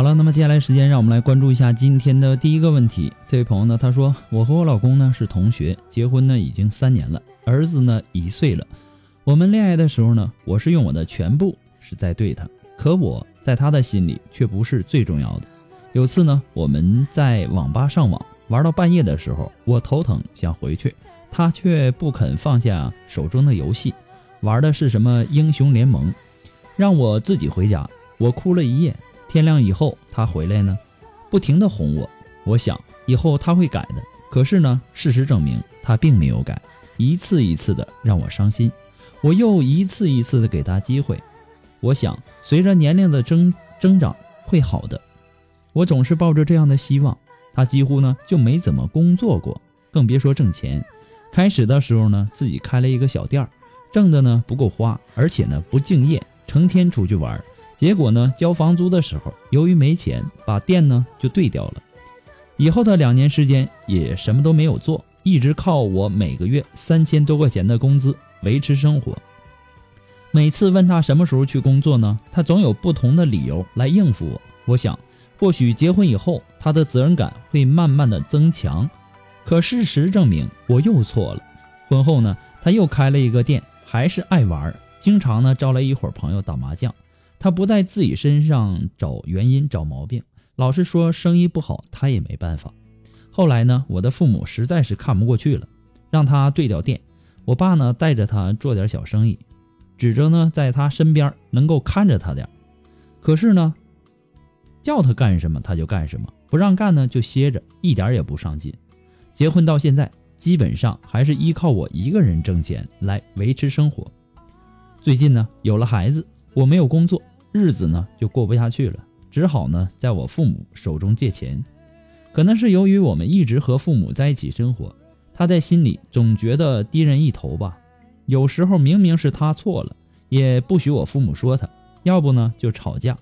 好了，那么接下来时间，让我们来关注一下今天的第一个问题。这位朋友呢，他说：“我和我老公呢是同学，结婚呢已经三年了，儿子呢一岁了。我们恋爱的时候呢，我是用我的全部是在对他，可我在他的心里却不是最重要的。有次呢，我们在网吧上网，玩到半夜的时候，我头疼想回去，他却不肯放下手中的游戏，玩的是什么英雄联盟，让我自己回家。我哭了一夜。”天亮以后，他回来呢，不停的哄我。我想以后他会改的。可是呢，事实证明他并没有改，一次一次的让我伤心。我又一次一次的给他机会。我想随着年龄的增增长会好的。我总是抱着这样的希望。他几乎呢就没怎么工作过，更别说挣钱。开始的时候呢，自己开了一个小店儿，挣的呢不够花，而且呢不敬业，成天出去玩。结果呢，交房租的时候，由于没钱，把店呢就对掉了。以后的两年时间也什么都没有做，一直靠我每个月三千多块钱的工资维持生活。每次问他什么时候去工作呢，他总有不同的理由来应付我。我想，或许结婚以后，他的责任感会慢慢的增强。可事实证明，我又错了。婚后呢，他又开了一个店，还是爱玩，经常呢招来一伙朋友打麻将。他不在自己身上找原因、找毛病，老是说生意不好，他也没办法。后来呢，我的父母实在是看不过去了，让他对掉店。我爸呢，带着他做点小生意，指着呢，在他身边能够看着他点。可是呢，叫他干什么他就干什么，不让干呢就歇着，一点也不上进。结婚到现在，基本上还是依靠我一个人挣钱来维持生活。最近呢，有了孩子，我没有工作。日子呢就过不下去了，只好呢在我父母手中借钱。可能是由于我们一直和父母在一起生活，他在心里总觉得低人一头吧。有时候明明是他错了，也不许我父母说他，要不呢就吵架。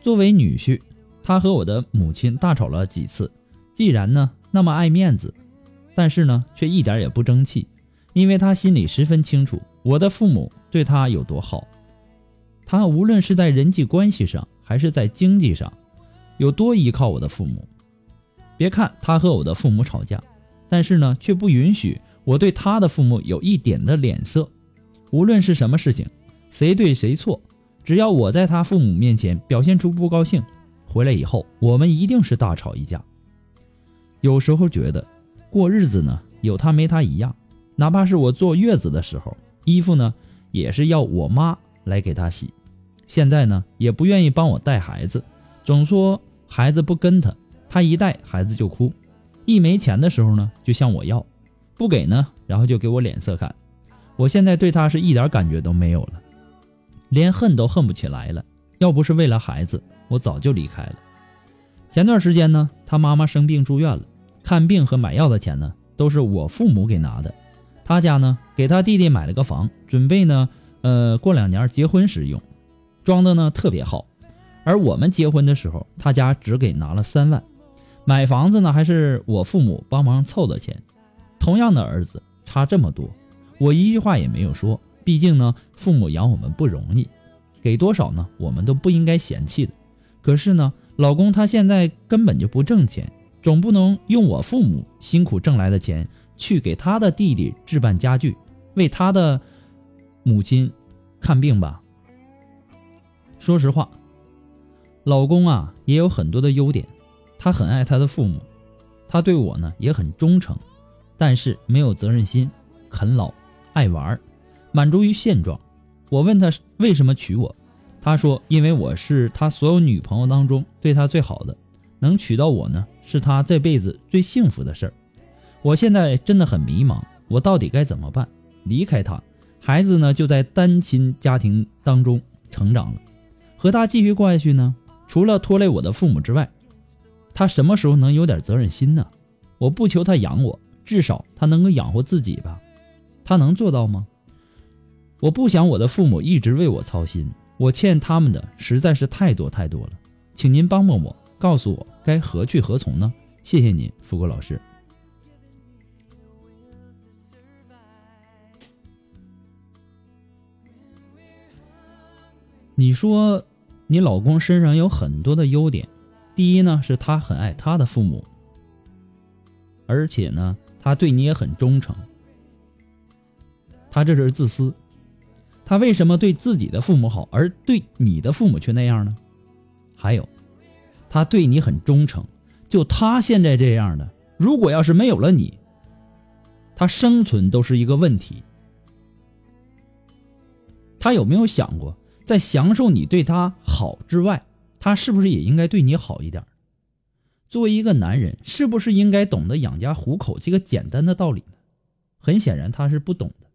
作为女婿，他和我的母亲大吵了几次。既然呢那么爱面子，但是呢却一点也不争气，因为他心里十分清楚我的父母对他有多好。他无论是在人际关系上，还是在经济上，有多依靠我的父母。别看他和我的父母吵架，但是呢，却不允许我对他的父母有一点的脸色。无论是什么事情，谁对谁错，只要我在他父母面前表现出不高兴，回来以后我们一定是大吵一架。有时候觉得过日子呢，有他没他一样，哪怕是我坐月子的时候，衣服呢也是要我妈来给他洗。现在呢，也不愿意帮我带孩子，总说孩子不跟他，他一带孩子就哭。一没钱的时候呢，就向我要，不给呢，然后就给我脸色看。我现在对他是一点感觉都没有了，连恨都恨不起来了。要不是为了孩子，我早就离开了。前段时间呢，他妈妈生病住院了，看病和买药的钱呢，都是我父母给拿的。他家呢，给他弟弟买了个房，准备呢，呃，过两年结婚时用，装的呢特别好。而我们结婚的时候，他家只给拿了三万，买房子呢，还是我父母帮忙凑的钱。同样的儿子，差这么多。我一句话也没有说，毕竟呢，父母养我们不容易，给多少呢，我们都不应该嫌弃的。可是呢，老公他现在根本就不挣钱，总不能用我父母辛苦挣来的钱去给他的弟弟置办家具，为他的母亲看病吧。说实话，老公啊也有很多的优点，他很爱他的父母，他对我呢也很忠诚，但是没有责任心，啃老。爱玩，满足于现状。我问他为什么娶我，他说因为我是他所有女朋友当中对他最好的，能娶到我呢，是他这辈子最幸福的事儿。我现在真的很迷茫，我到底该怎么办？离开他，孩子呢就在单亲家庭当中成长了，和他继续过下去呢，除了拖累我的父母之外，他什么时候能有点责任心呢？我不求他养我，至少他能够养活自己吧。他能做到吗？我不想我的父母一直为我操心，我欠他们的实在是太多太多了，请您帮帮我，告诉我该何去何从呢？谢谢您，福国老师。你说，你老公身上有很多的优点，第一呢是他很爱他的父母，而且呢他对你也很忠诚。他这是自私，他为什么对自己的父母好，而对你的父母却那样呢？还有，他对你很忠诚，就他现在这样的，如果要是没有了你，他生存都是一个问题。他有没有想过，在享受你对他好之外，他是不是也应该对你好一点？作为一个男人，是不是应该懂得养家糊口这个简单的道理呢？很显然，他是不懂的。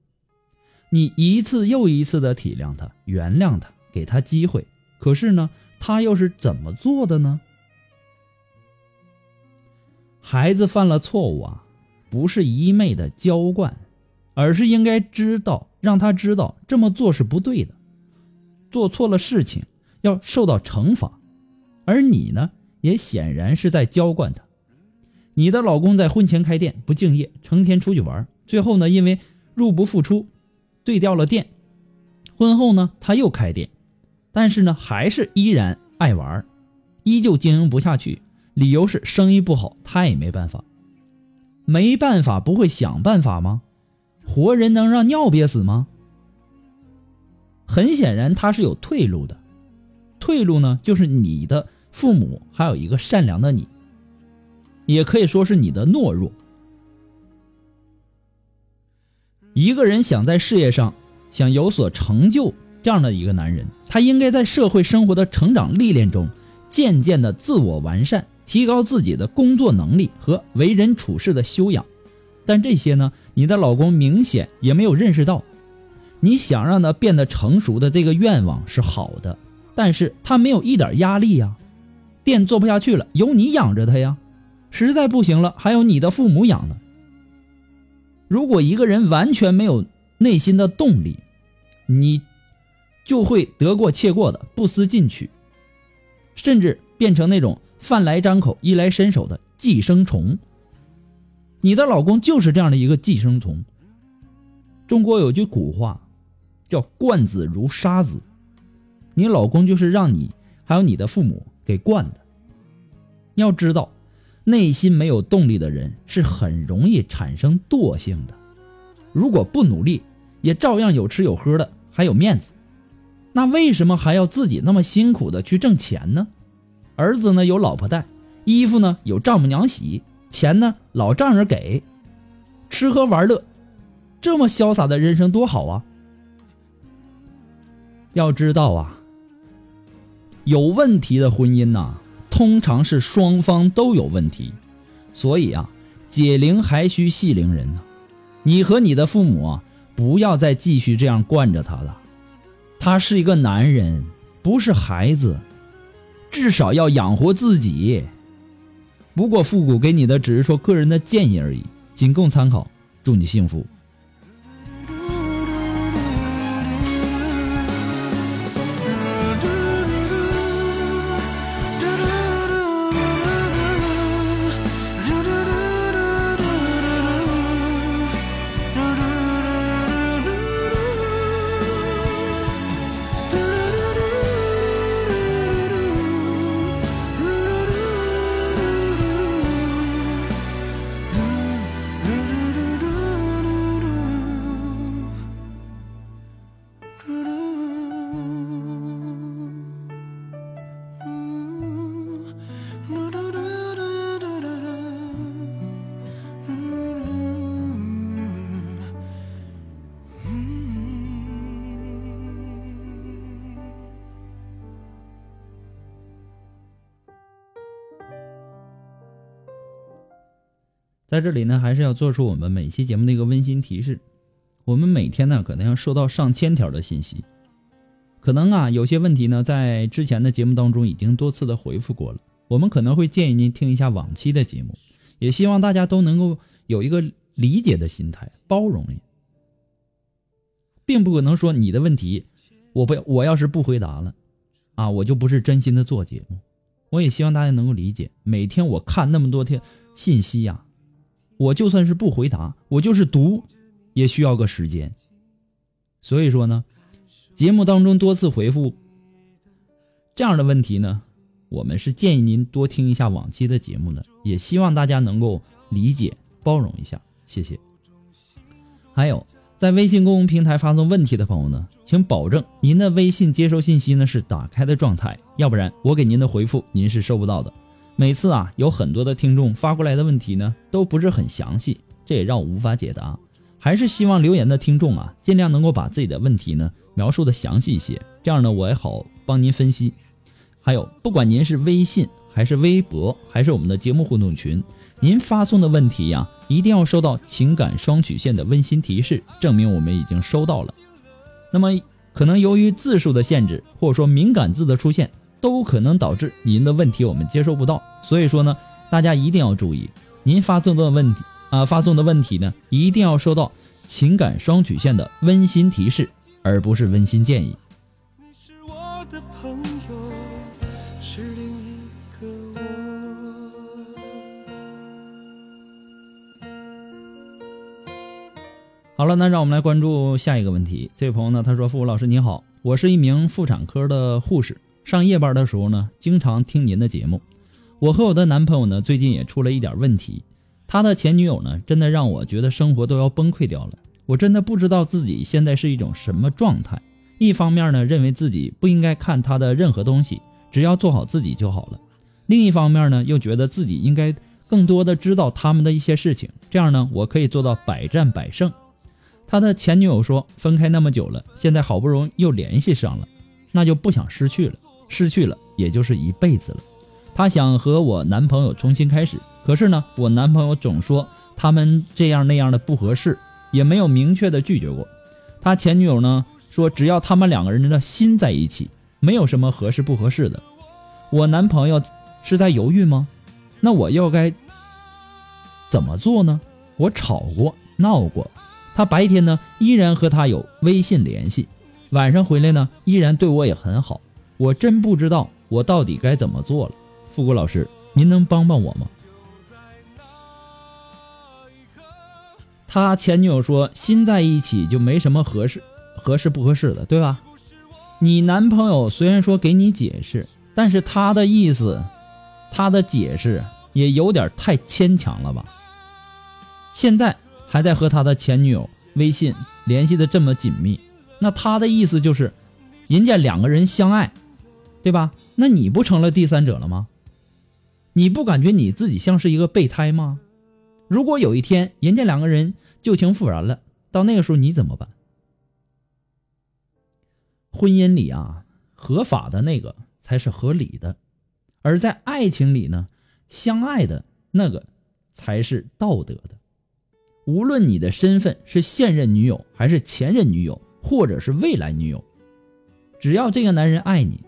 你一次又一次的体谅他、原谅他、给他机会，可是呢，他又是怎么做的呢？孩子犯了错误啊，不是一昧的娇惯，而是应该知道，让他知道这么做是不对的，做错了事情要受到惩罚。而你呢，也显然是在娇惯他。你的老公在婚前开店不敬业，成天出去玩，最后呢，因为入不敷出。对掉了店，婚后呢，他又开店，但是呢，还是依然爱玩，依旧经营不下去。理由是生意不好，他也没办法。没办法不会想办法吗？活人能让尿憋死吗？很显然，他是有退路的。退路呢，就是你的父母，还有一个善良的你，也可以说是你的懦弱。一个人想在事业上想有所成就，这样的一个男人，他应该在社会生活的成长历练中，渐渐的自我完善，提高自己的工作能力和为人处事的修养。但这些呢，你的老公明显也没有认识到。你想让他变得成熟的这个愿望是好的，但是他没有一点压力呀。店做不下去了，有你养着他呀。实在不行了，还有你的父母养呢。如果一个人完全没有内心的动力，你就会得过且过的不思进取，甚至变成那种饭来张口、衣来伸手的寄生虫。你的老公就是这样的一个寄生虫。中国有句古话，叫“惯子如杀子”，你老公就是让你还有你的父母给惯的。要知道。内心没有动力的人是很容易产生惰性的。如果不努力，也照样有吃有喝的，还有面子。那为什么还要自己那么辛苦的去挣钱呢？儿子呢有老婆带，衣服呢有丈母娘洗，钱呢老丈人给，吃喝玩乐，这么潇洒的人生多好啊！要知道啊，有问题的婚姻呐，通常是双方都有问题，所以啊，解铃还须系铃人。你和你的父母啊，不要再继续这样惯着他了。他是一个男人，不是孩子，至少要养活自己。不过复古给你的只是说个人的建议而已，仅供参考。祝你幸福。在这里呢，还是要做出我们每期节目的一个温馨提示。我们每天呢，可能要收到上千条的信息，可能啊，有些问题呢，在之前的节目当中已经多次的回复过了。我们可能会建议您听一下往期的节目，也希望大家都能够有一个理解的心态，包容，并不可能说你的问题，我不我要是不回答了，啊，我就不是真心的做节目。我也希望大家能够理解，每天我看那么多天信息呀。我就算是不回答，我就是读，也需要个时间。所以说呢，节目当中多次回复这样的问题呢，我们是建议您多听一下往期的节目的，也希望大家能够理解包容一下，谢谢。还有在微信公众平台发送问题的朋友呢，请保证您的微信接收信息呢是打开的状态，要不然我给您的回复您是收不到的。每次啊，有很多的听众发过来的问题呢，都不是很详细，这也让我无法解答。还是希望留言的听众啊，尽量能够把自己的问题呢描述的详细一些，这样呢我也好帮您分析。还有，不管您是微信还是微博，还是我们的节目互动群，您发送的问题呀，一定要收到情感双曲线的温馨提示，证明我们已经收到了。那么，可能由于字数的限制，或者说敏感字的出现。都可能导致您的问题我们接收不到，所以说呢，大家一定要注意，您发送的问题啊，发送的问题呢，一定要收到情感双曲线的温馨提示，而不是温馨建议。好了，那让我们来关注下一个问题。这位朋友呢，他说：“付老师你好，我是一名妇产科的护士。”上夜班的时候呢，经常听您的节目。我和我的男朋友呢，最近也出了一点问题。他的前女友呢，真的让我觉得生活都要崩溃掉了。我真的不知道自己现在是一种什么状态。一方面呢，认为自己不应该看他的任何东西，只要做好自己就好了；另一方面呢，又觉得自己应该更多的知道他们的一些事情，这样呢，我可以做到百战百胜。他的前女友说，分开那么久了，现在好不容易又联系上了，那就不想失去了。失去了，也就是一辈子了。她想和我男朋友重新开始，可是呢，我男朋友总说他们这样那样的不合适，也没有明确的拒绝过。他前女友呢说，只要他们两个人的心在一起，没有什么合适不合适的。我男朋友是在犹豫吗？那我又该怎么做呢？我吵过闹过，他白天呢依然和他有微信联系，晚上回来呢依然对我也很好。我真不知道我到底该怎么做了，富国老师，您能帮帮我吗？他前女友说心在一起就没什么合适合适不合适的，对吧？你男朋友虽然说给你解释，但是他的意思，他的解释也有点太牵强了吧？现在还在和他的前女友微信联系的这么紧密，那他的意思就是，人家两个人相爱，对吧？那你不成了第三者了吗？你不感觉你自己像是一个备胎吗？如果有一天人家两个人旧情复燃了，到那个时候你怎么办？婚姻里啊，合法的那个才是合理的，而在爱情里呢，相爱的那个才是道德的。无论你的身份是现任女友，还是前任女友，或者是未来女友，只要这个男人爱你，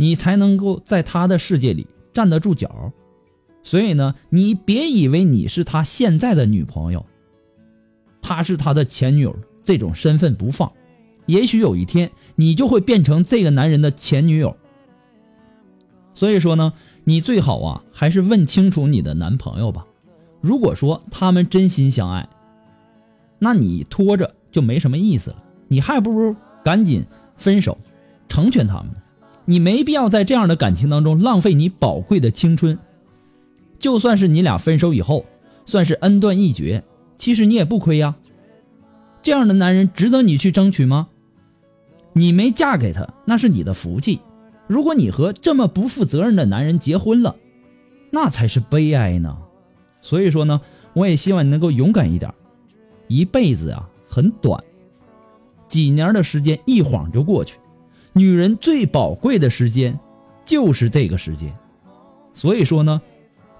你才能够在他的世界里站得住脚。所以呢，你别以为你是他现在的女朋友，他是他的前女友，这种身份不放，也许有一天你就会变成这个男人的前女友。所以说呢，你最好啊，还是问清楚你的男朋友吧。如果说他们真心相爱，那你拖着就没什么意思了，你还不如赶紧分手，成全他们。你没必要在这样的感情当中浪费你宝贵的青春。就算是你俩分手以后，算是恩断义绝，其实你也不亏呀。这样的男人值得你去争取吗？你没嫁给他，那是你的福气。如果你和这么不负责任的男人结婚了，那才是悲哀呢。所以说呢，我也希望你能够勇敢一点。一辈子啊很短，几年的时间一晃就过去。女人最宝贵的时间，就是这个时间。所以说呢。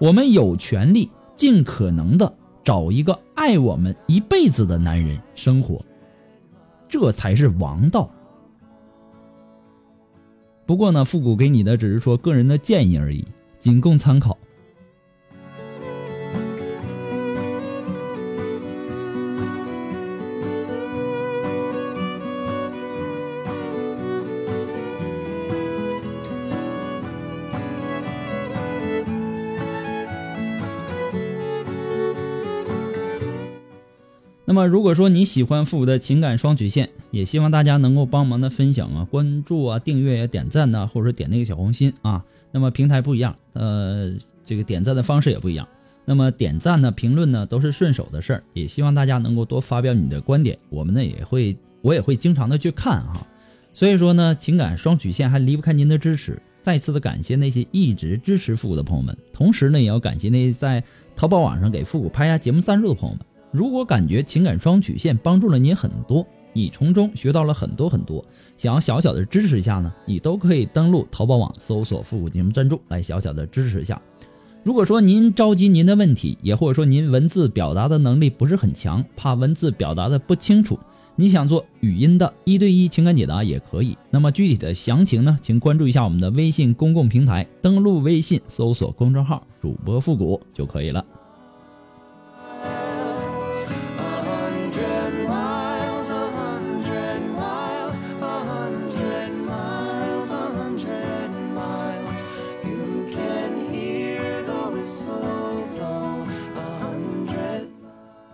我们有权利尽可能的找一个爱我们一辈子的男人生活，这才是王道。不过呢，复古给你的只是说个人的建议而已，仅供参考。那么，如果说你喜欢复古的情感双曲线，也希望大家能够帮忙的分享啊、关注啊、订阅呀、点赞呐，或者说点那个小红心啊。那么平台不一样，呃，这个点赞的方式也不一样。那么点赞呢、评论呢，都是顺手的事儿。也希望大家能够多发表你的观点，我们呢也会，我也会经常的去看哈。所以说呢，情感双曲线还离不开您的支持。再次的感谢那些一直支持复古的朋友们，同时呢，也要感谢那些在淘宝网上给复古拍下节目赞助的朋友们。如果感觉情感双曲线帮助了你很多，你从中学到了很多很多，想要小小的支持一下呢，你都可以登录淘宝网搜索“复古节目赞助”来小小的支持一下。如果说您着急您的问题，也或者说您文字表达的能力不是很强，怕文字表达的不清楚，你想做语音的一对一情感解答也可以。那么具体的详情呢，请关注一下我们的微信公共平台，登录微信搜索公众号“主播复古”就可以了。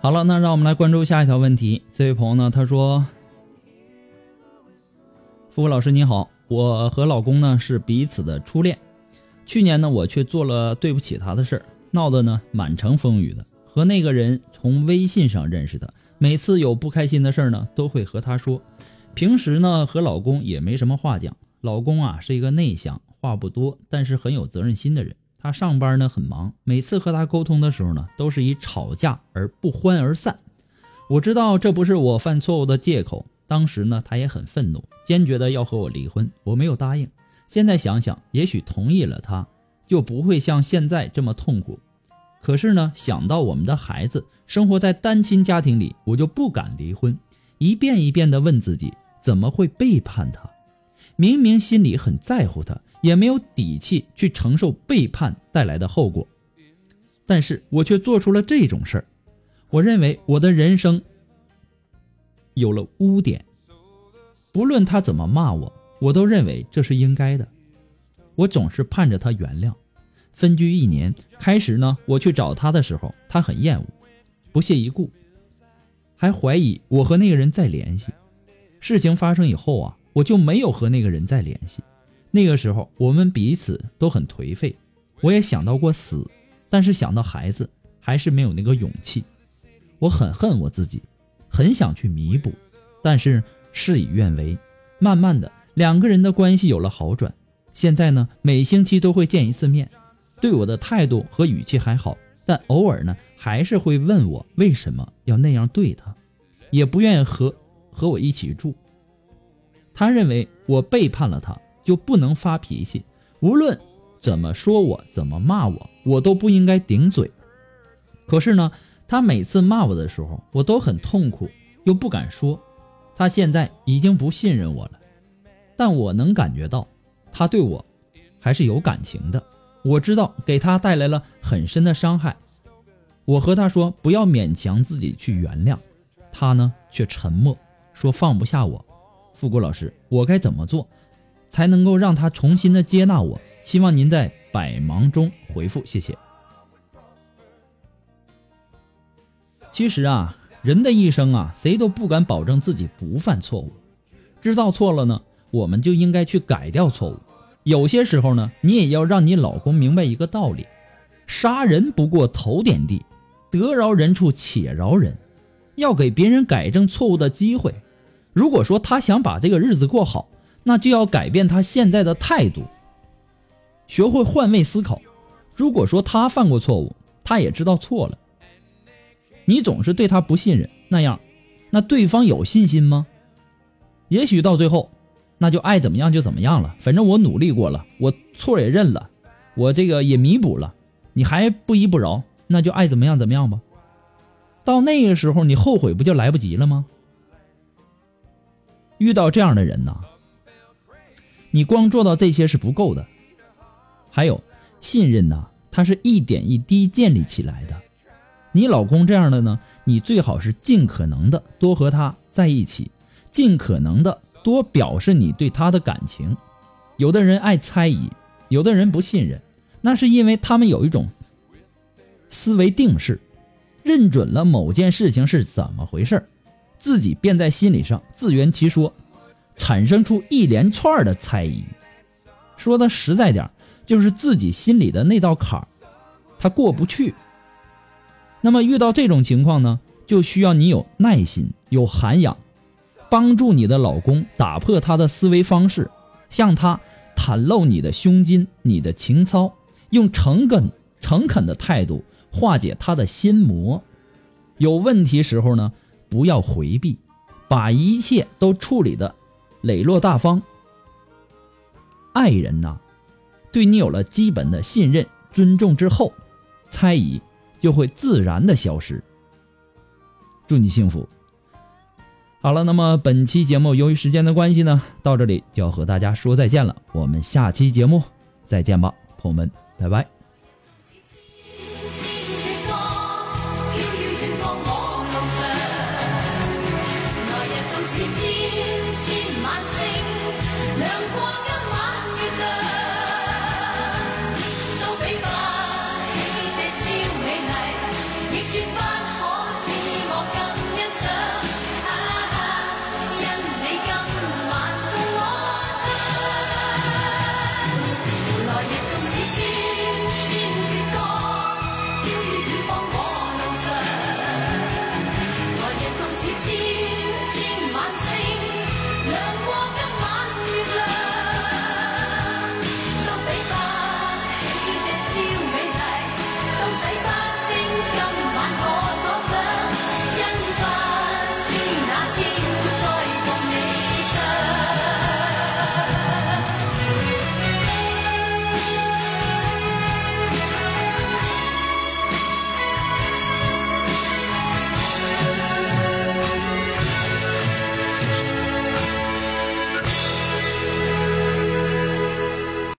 好了，那让我们来关注下一条问题。这位朋友呢，他说：“付付老师您好，我和老公呢是彼此的初恋。去年呢，我却做了对不起他的事儿，闹得呢满城风雨的。和那个人从微信上认识的，每次有不开心的事儿呢，都会和他说。平时呢，和老公也没什么话讲。老公啊，是一个内向、话不多，但是很有责任心的人。”他上班呢很忙，每次和他沟通的时候呢，都是以吵架而不欢而散。我知道这不是我犯错误的借口。当时呢，他也很愤怒，坚决的要和我离婚。我没有答应。现在想想，也许同意了，他就不会像现在这么痛苦。可是呢，想到我们的孩子生活在单亲家庭里，我就不敢离婚。一遍一遍的问自己，怎么会背叛他？明明心里很在乎他。也没有底气去承受背叛带来的后果，但是我却做出了这种事儿。我认为我的人生有了污点，不论他怎么骂我，我都认为这是应该的。我总是盼着他原谅。分居一年，开始呢，我去找他的时候，他很厌恶，不屑一顾，还怀疑我和那个人在联系。事情发生以后啊，我就没有和那个人再联系。那个时候，我们彼此都很颓废，我也想到过死，但是想到孩子，还是没有那个勇气。我很恨我自己，很想去弥补，但是事与愿违。慢慢的，两个人的关系有了好转。现在呢，每星期都会见一次面，对我的态度和语气还好，但偶尔呢，还是会问我为什么要那样对他，也不愿意和和我一起住。他认为我背叛了他，就不能发脾气，无论怎么说我，怎么骂我，我都不应该顶嘴。可是呢？他每次骂我的时候，我都很痛苦，又不敢说。他现在已经不信任我了，但我能感觉到，他对我还是有感情的。我知道给他带来了很深的伤害。我和他说不要勉强自己去原谅，他呢却沉默，说放不下我。富国老师，我该怎么做，才能够让他重新的接纳我？希望您在百忙中回复，谢谢。其实啊，人的一生啊，谁都不敢保证自己不犯错误。知道错了呢，我们就应该去改掉错误。有些时候呢，你也要让你老公明白一个道理：杀人不过头点地，得饶人处且饶人。要给别人改正错误的机会。如果说他想把这个日子过好，那就要改变他现在的态度，学会换位思考。如果说他犯过错误，他也知道错了。你总是对他不信任，那样，那对方有信心吗？也许到最后，那就爱怎么样就怎么样了。反正我努力过了，我错也认了，我这个也弥补了，你还不依不饶，那就爱怎么样怎么样吧。到那个时候，你后悔不就来不及了吗？遇到这样的人呢，你光做到这些是不够的，还有信任呐，它是一点一滴建立起来的。你老公这样的呢，你最好是尽可能的多和他在一起，尽可能的多表示你对他的感情。有的人爱猜疑，有的人不信任，那是因为他们有一种思维定式，认准了某件事情是怎么回事自己便在心理上自圆其说，产生出一连串的猜疑。说的实在点就是自己心里的那道坎儿，他过不去。那么遇到这种情况呢，就需要你有耐心、有涵养，帮助你的老公打破他的思维方式，向他袒露你的胸襟、你的情操，用诚恳、诚恳的态度化解他的心魔。有问题时候呢，不要回避，把一切都处理的磊落大方。爱人呐，对你有了基本的信任、尊重之后，猜疑。就会自然的消失。祝你幸福。好了，那么本期节目由于时间的关系呢，到这里就要和大家说再见了。我们下期节目再见吧，朋友们，拜拜。